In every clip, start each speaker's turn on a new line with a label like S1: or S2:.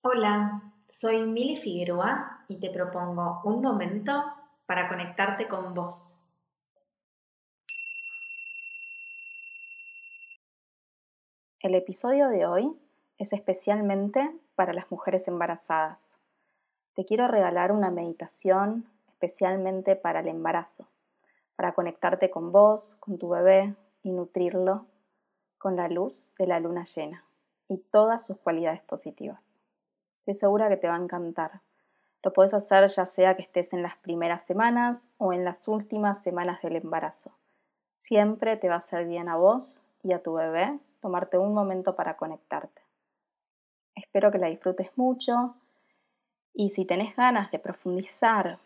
S1: Hola, soy Mili Figueroa y te propongo un momento para conectarte con vos.
S2: El episodio de hoy es especialmente para las mujeres embarazadas. Te quiero regalar una meditación especialmente para el embarazo, para conectarte con vos, con tu bebé y nutrirlo con la luz de la luna llena y todas sus cualidades positivas. Estoy segura que te va a encantar. Lo puedes hacer ya sea que estés en las primeras semanas o en las últimas semanas del embarazo. Siempre te va a hacer bien a vos y a tu bebé tomarte un momento para conectarte. Espero que la disfrutes mucho y si tenés ganas de profundizar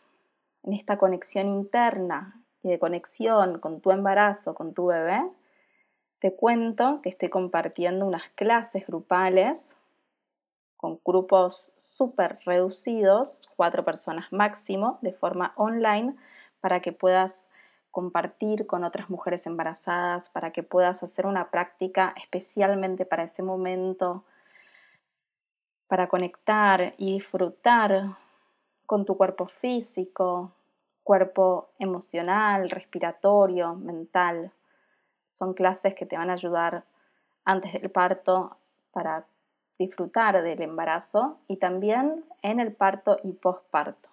S2: en esta conexión interna y de conexión con tu embarazo, con tu bebé, te cuento que estoy compartiendo unas clases grupales con grupos súper reducidos, cuatro personas máximo, de forma online, para que puedas compartir con otras mujeres embarazadas, para que puedas hacer una práctica especialmente para ese momento, para conectar y disfrutar con tu cuerpo físico, cuerpo emocional, respiratorio, mental. Son clases que te van a ayudar antes del parto para disfrutar del embarazo y también en el parto y posparto.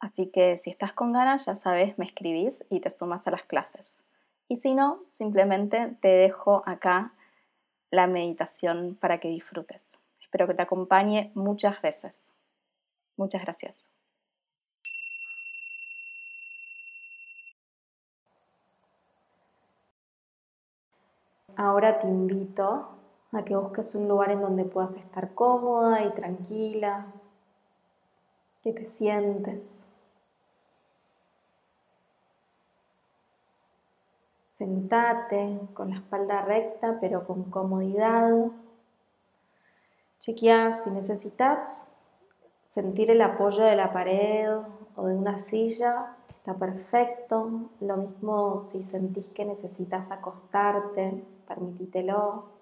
S2: Así que si estás con ganas, ya sabes, me escribís y te sumas a las clases. Y si no, simplemente te dejo acá la meditación para que disfrutes. Espero que te acompañe muchas veces. Muchas gracias. Ahora te invito a que busques un lugar en donde puedas estar cómoda y tranquila, que te sientes. Sentate con la espalda recta pero con comodidad. Chequea si necesitas sentir el apoyo de la pared o de una silla, está perfecto. Lo mismo si sentís que necesitas acostarte, permitítelo.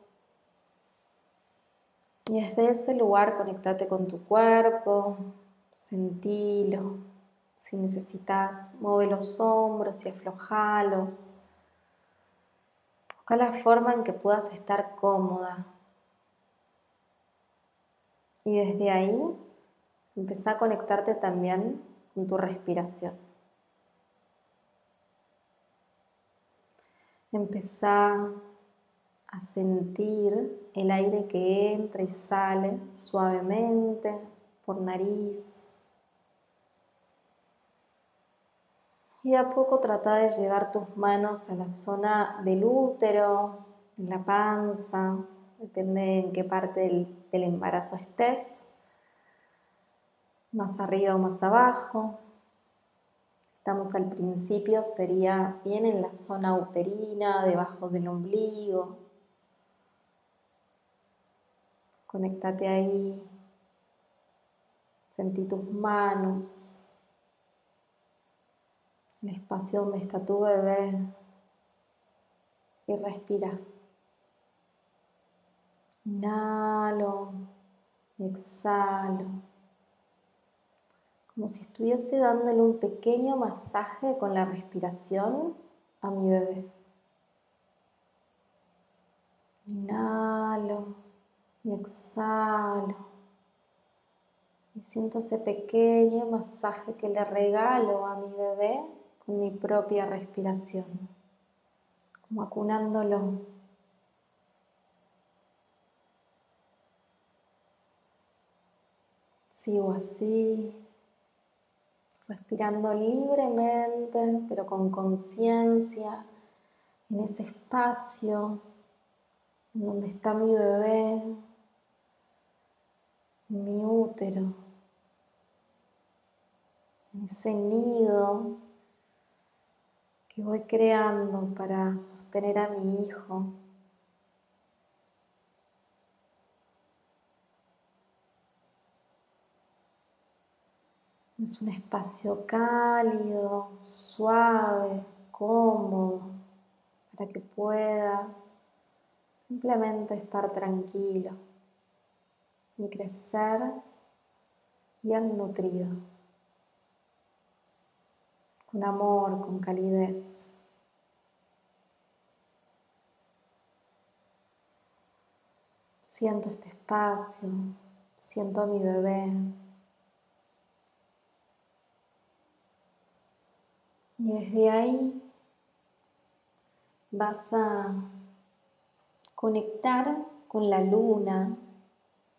S2: Y desde ese lugar conectate con tu cuerpo, sentilo. Si necesitas, mueve los hombros y aflojalos. Busca la forma en que puedas estar cómoda. Y desde ahí, empezá a conectarte también con tu respiración. Empezá a sentir el aire que entra y sale suavemente por nariz. Y a poco trata de llevar tus manos a la zona del útero, en la panza, depende en qué parte del, del embarazo estés, más arriba o más abajo. Estamos al principio, sería bien en la zona uterina, debajo del ombligo, Conéctate ahí. Sentí tus manos. El espacio donde está tu bebé. Y respira. Inhalo y exhalo. Como si estuviese dándole un pequeño masaje con la respiración a mi bebé. Inhalo y exhalo. Y siento ese pequeño masaje que le regalo a mi bebé con mi propia respiración, como acunándolo. Sigo así, respirando libremente, pero con conciencia en ese espacio donde está mi bebé, mi útero, ese nido que voy creando para sostener a mi hijo. Es un espacio cálido, suave, cómodo, para que pueda simplemente estar tranquilo y crecer bien nutrido, con amor, con calidez. Siento este espacio, siento a mi bebé. Y desde ahí vas a conectar con la luna,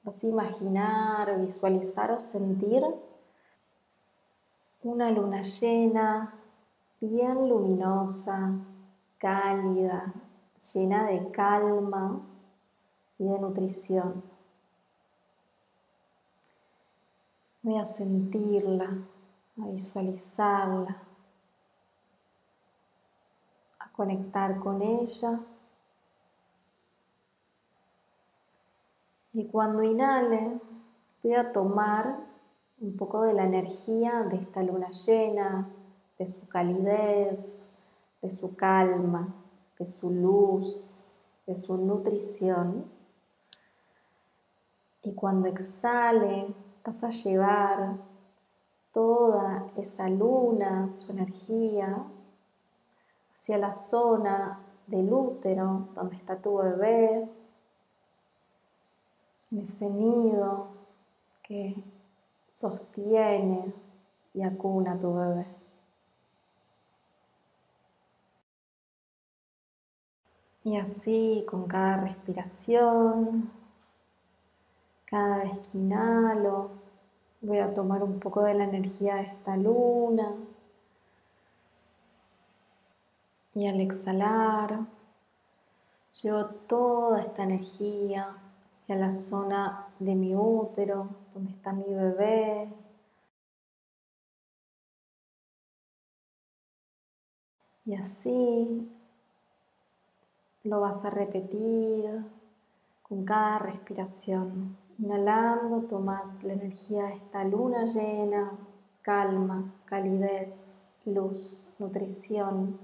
S2: vas a imaginar, visualizar o sentir una luna llena, bien luminosa, cálida, llena de calma y de nutrición. Voy a sentirla, a visualizarla, a conectar con ella. Y cuando inhale, voy a tomar un poco de la energía de esta luna llena, de su calidez, de su calma, de su luz, de su nutrición. Y cuando exhale, vas a llevar toda esa luna, su energía, hacia la zona del útero donde está tu bebé, en ese nido que sostiene y acuna a tu bebé. Y así con cada respiración cada vez que inhalo, voy a tomar un poco de la energía de esta luna. Y al exhalar, llevo toda esta energía hacia la zona de mi útero, donde está mi bebé. Y así lo vas a repetir con cada respiración. Inhalando tomas la energía de esta luna llena, calma, calidez, luz, nutrición.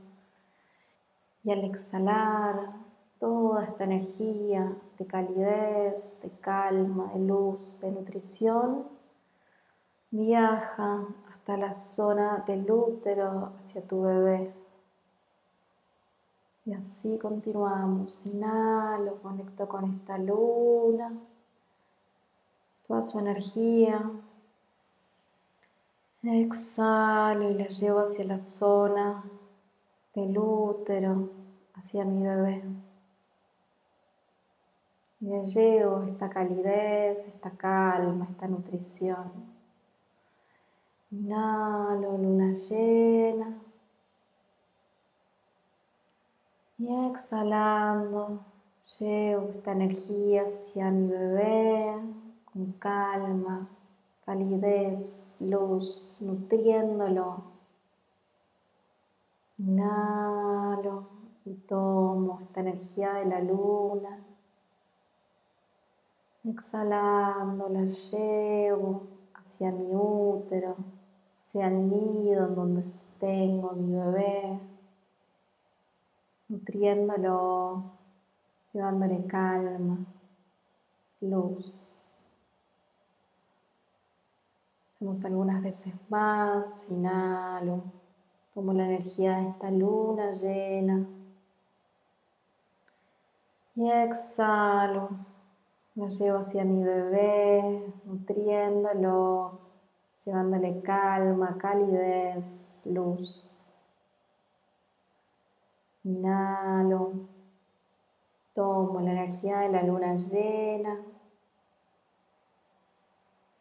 S2: Y al exhalar toda esta energía de calidez, de calma, de luz, de nutrición, viaja hasta la zona del útero hacia tu bebé. Y así continuamos. Inhalo, conecto con esta luna toda su energía. Exhalo y la llevo hacia la zona del útero, hacia mi bebé. Y le llevo esta calidez, esta calma, esta nutrición. Inhalo, luna llena. Y exhalando, llevo esta energía hacia mi bebé, con calma, calidez, luz, nutriéndolo. Inhalo y tomo esta energía de la luna. Exhalando la llevo hacia mi útero, hacia el nido en donde sostengo a mi bebé, nutriéndolo, llevándole calma, luz. Hacemos algunas veces más, inhalo, tomo la energía de esta luna llena y exhalo, lo llevo hacia mi bebé, nutriéndolo, llevándole calma, calidez, luz. Inhalo, tomo la energía de la luna llena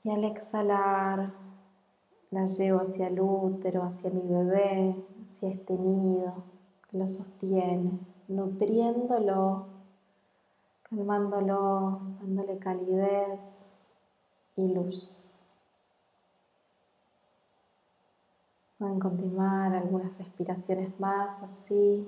S2: y al exhalar, la llevo hacia el útero, hacia mi bebé, hacia este nido que lo sostiene, nutriéndolo, calmándolo, dándole calidez y luz. Pueden continuar algunas respiraciones más así.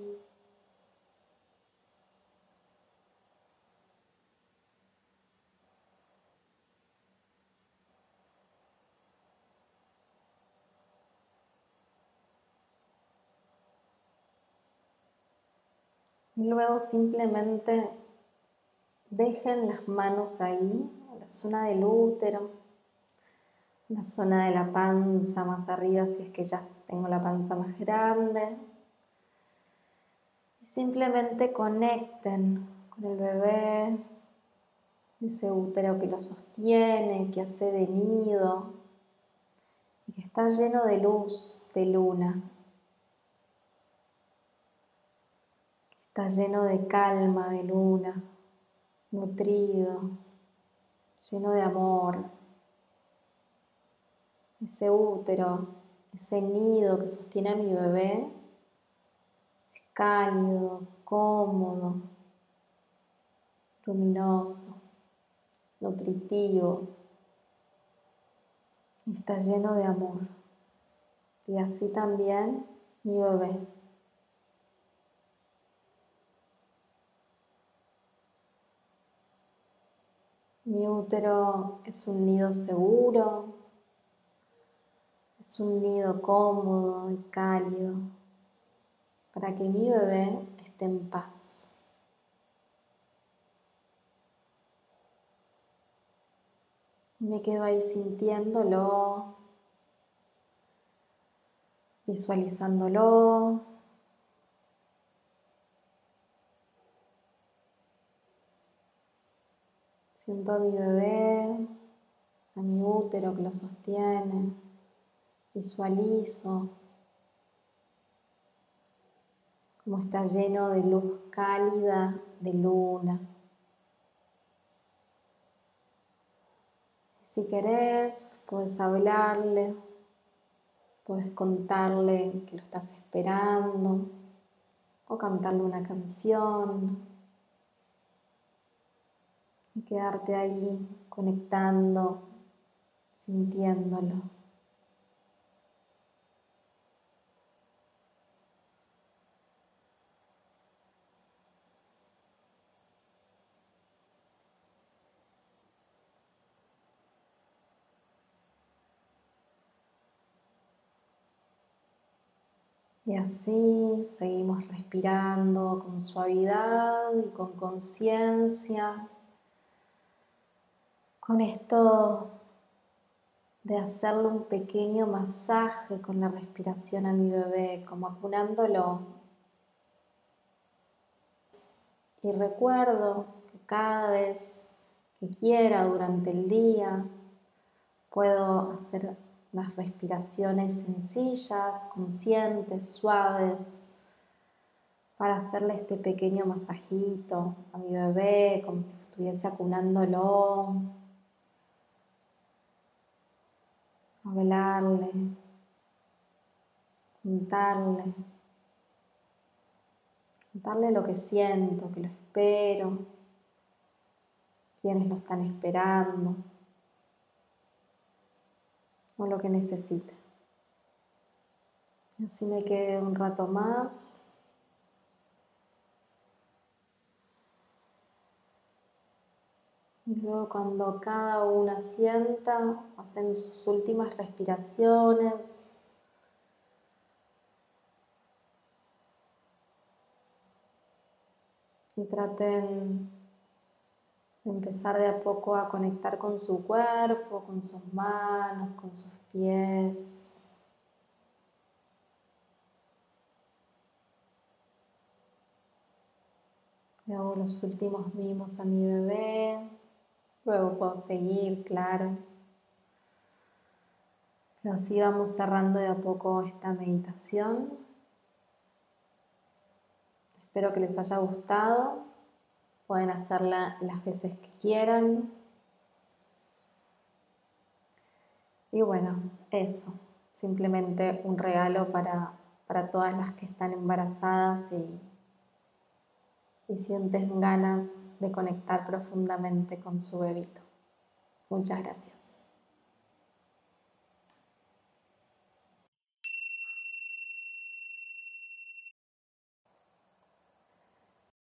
S2: Luego simplemente dejen las manos ahí, la zona del útero, la zona de la panza más arriba si es que ya tengo la panza más grande. Y simplemente conecten con el bebé, ese útero que lo sostiene, que hace de nido y que está lleno de luz, de luna. Está lleno de calma, de luna, nutrido, lleno de amor. Ese útero, ese nido que sostiene a mi bebé, es cálido, cómodo, luminoso, nutritivo, está lleno de amor. Y así también mi bebé. Mi útero es un nido seguro, es un nido cómodo y cálido para que mi bebé esté en paz. Me quedo ahí sintiéndolo, visualizándolo. Siento a mi bebé, a mi útero que lo sostiene. Visualizo cómo está lleno de luz cálida de luna. Si querés, puedes hablarle, puedes contarle que lo estás esperando o cantarle una canción y quedarte ahí conectando, sintiéndolo. Y así seguimos respirando con suavidad y con conciencia con esto de hacerle un pequeño masaje con la respiración a mi bebé, como acunándolo. Y recuerdo que cada vez que quiera durante el día puedo hacer unas respiraciones sencillas, conscientes, suaves, para hacerle este pequeño masajito a mi bebé, como si estuviese acunándolo hablarle, contarle, contarle lo que siento, que lo espero, quienes lo están esperando o lo que necesita. Así me quedo un rato más. Luego cuando cada una sienta, hacen sus últimas respiraciones. Y traten de empezar de a poco a conectar con su cuerpo, con sus manos, con sus pies. Y hago los últimos mimos a mi bebé. Luego puedo seguir, claro. Pero así vamos cerrando de a poco esta meditación. Espero que les haya gustado. Pueden hacerla las veces que quieran. Y bueno, eso. Simplemente un regalo para, para todas las que están embarazadas y, y sienten ganas de conectar profundamente con su bebito. Muchas gracias.